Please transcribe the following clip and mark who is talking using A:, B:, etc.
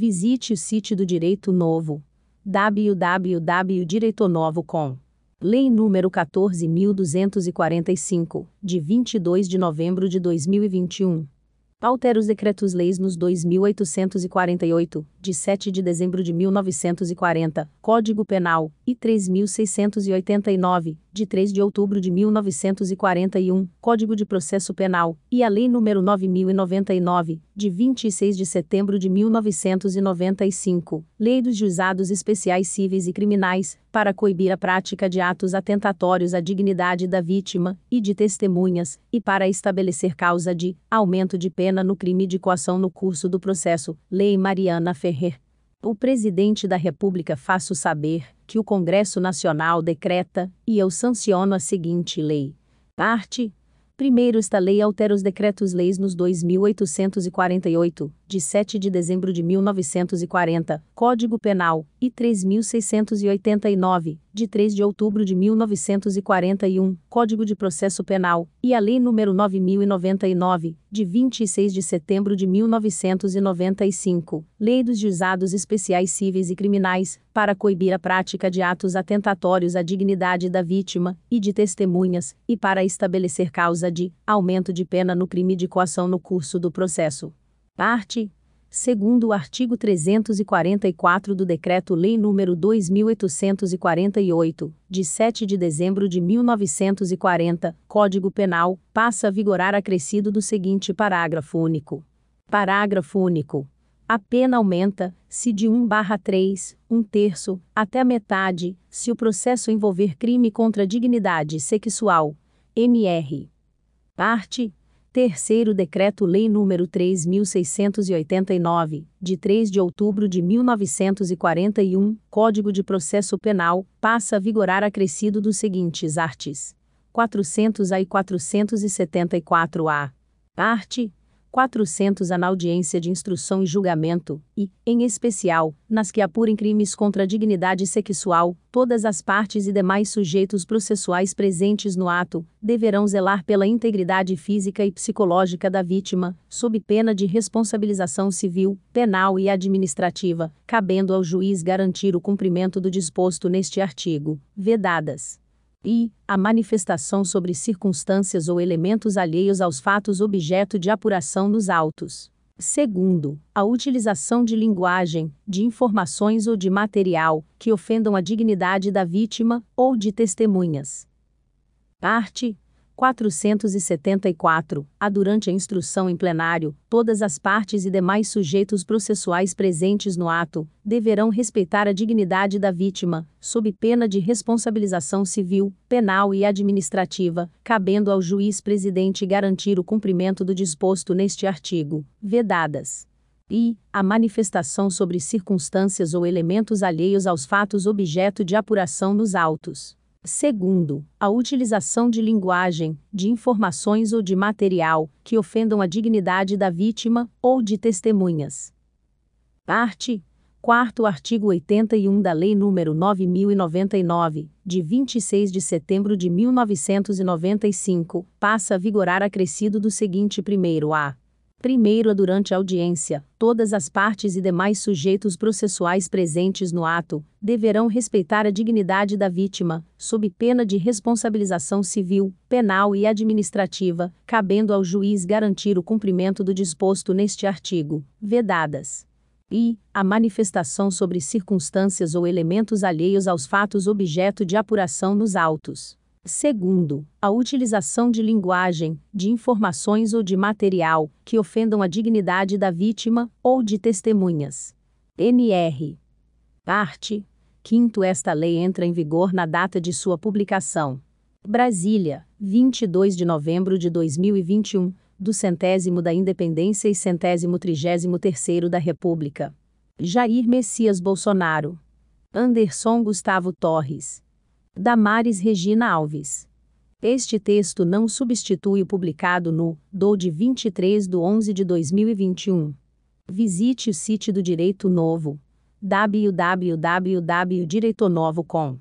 A: Visite o sítio do Direito Novo. www.direitonovo.com. Lei número 14.245, de 22 de novembro de 2021. Altera os decretos-leis nos 2.848, de 7 de dezembro de 1940, Código Penal, e 3.689, de 3 de outubro de 1941, Código de Processo Penal, e a Lei nº 9.099, de 26 de setembro de 1995, Lei dos Juizados Especiais Cíveis e Criminais, para coibir a prática de atos atentatórios à dignidade da vítima e de testemunhas, e para estabelecer causa de aumento de pena no crime de coação no curso do processo, Lei Mariana Ferrer. O presidente da República faço saber que o Congresso Nacional decreta e eu sanciono a seguinte lei. Parte Primeiro, esta lei altera os decretos-leis nos 2.848, de 7 de dezembro de 1940, Código Penal, e 3.689, de 3 de outubro de 1941, Código de Processo Penal, e a Lei nº 9.099, de 26 de setembro de 1995, Lei dos Juizados Especiais Cíveis e Criminais, para coibir a prática de atos atentatórios à dignidade da vítima e de testemunhas, e para estabelecer causa de aumento de pena no crime de coação no curso do processo. Parte segundo o artigo 344 do Decreto-Lei nº 2848, de 7 de dezembro de 1940, Código Penal, passa a vigorar acrescido do seguinte parágrafo único. Parágrafo único. A pena aumenta, se de 1/3, um terço, até a metade, se o processo envolver crime contra a dignidade sexual. MR. Parte Terceiro Decreto-Lei nº 3.689, de 3 de outubro de 1941, Código de Processo Penal, passa a vigorar acrescido dos seguintes artes. 400-A e 474-A. Arte 400 na audiência de instrução e julgamento, e, em especial, nas que apurem crimes contra a dignidade sexual, todas as partes e demais sujeitos processuais presentes no ato deverão zelar pela integridade física e psicológica da vítima, sob pena de responsabilização civil, penal e administrativa, cabendo ao juiz garantir o cumprimento do disposto neste artigo, vedadas e a manifestação sobre circunstâncias ou elementos alheios aos fatos objeto de apuração nos autos. Segundo, a utilização de linguagem, de informações ou de material que ofendam a dignidade da vítima ou de testemunhas. Parte 474, a durante a instrução em plenário, todas as partes e demais sujeitos processuais presentes no ato deverão respeitar a dignidade da vítima, sob pena de responsabilização civil, penal e administrativa, cabendo ao juiz presidente garantir o cumprimento do disposto neste artigo, vedadas. E a manifestação sobre circunstâncias ou elementos alheios aos fatos objeto de apuração nos autos. Segundo, a utilização de linguagem, de informações ou de material que ofendam a dignidade da vítima ou de testemunhas. Parte 4 artigo 81 da Lei nº 9099, de 26 de setembro de 1995, passa a vigorar acrescido do seguinte primeiro a Primeiro, durante a audiência, todas as partes e demais sujeitos processuais presentes no ato deverão respeitar a dignidade da vítima, sob pena de responsabilização civil, penal e administrativa, cabendo ao juiz garantir o cumprimento do disposto neste artigo, vedadas e a manifestação sobre circunstâncias ou elementos alheios aos fatos objeto de apuração nos autos. Segundo, a utilização de linguagem, de informações ou de material que ofendam a dignidade da vítima ou de testemunhas. NR. Parte. Quinto, esta lei entra em vigor na data de sua publicação. Brasília, 22 de novembro de 2021, do centésimo da Independência e centésimo trigésimo terceiro da República. Jair Messias Bolsonaro. Anderson Gustavo Torres. Damares Regina Alves. Este texto não substitui o publicado no do de 23 de 11 de 2021. Visite o sítio do Direito Novo. www.direitonovo.com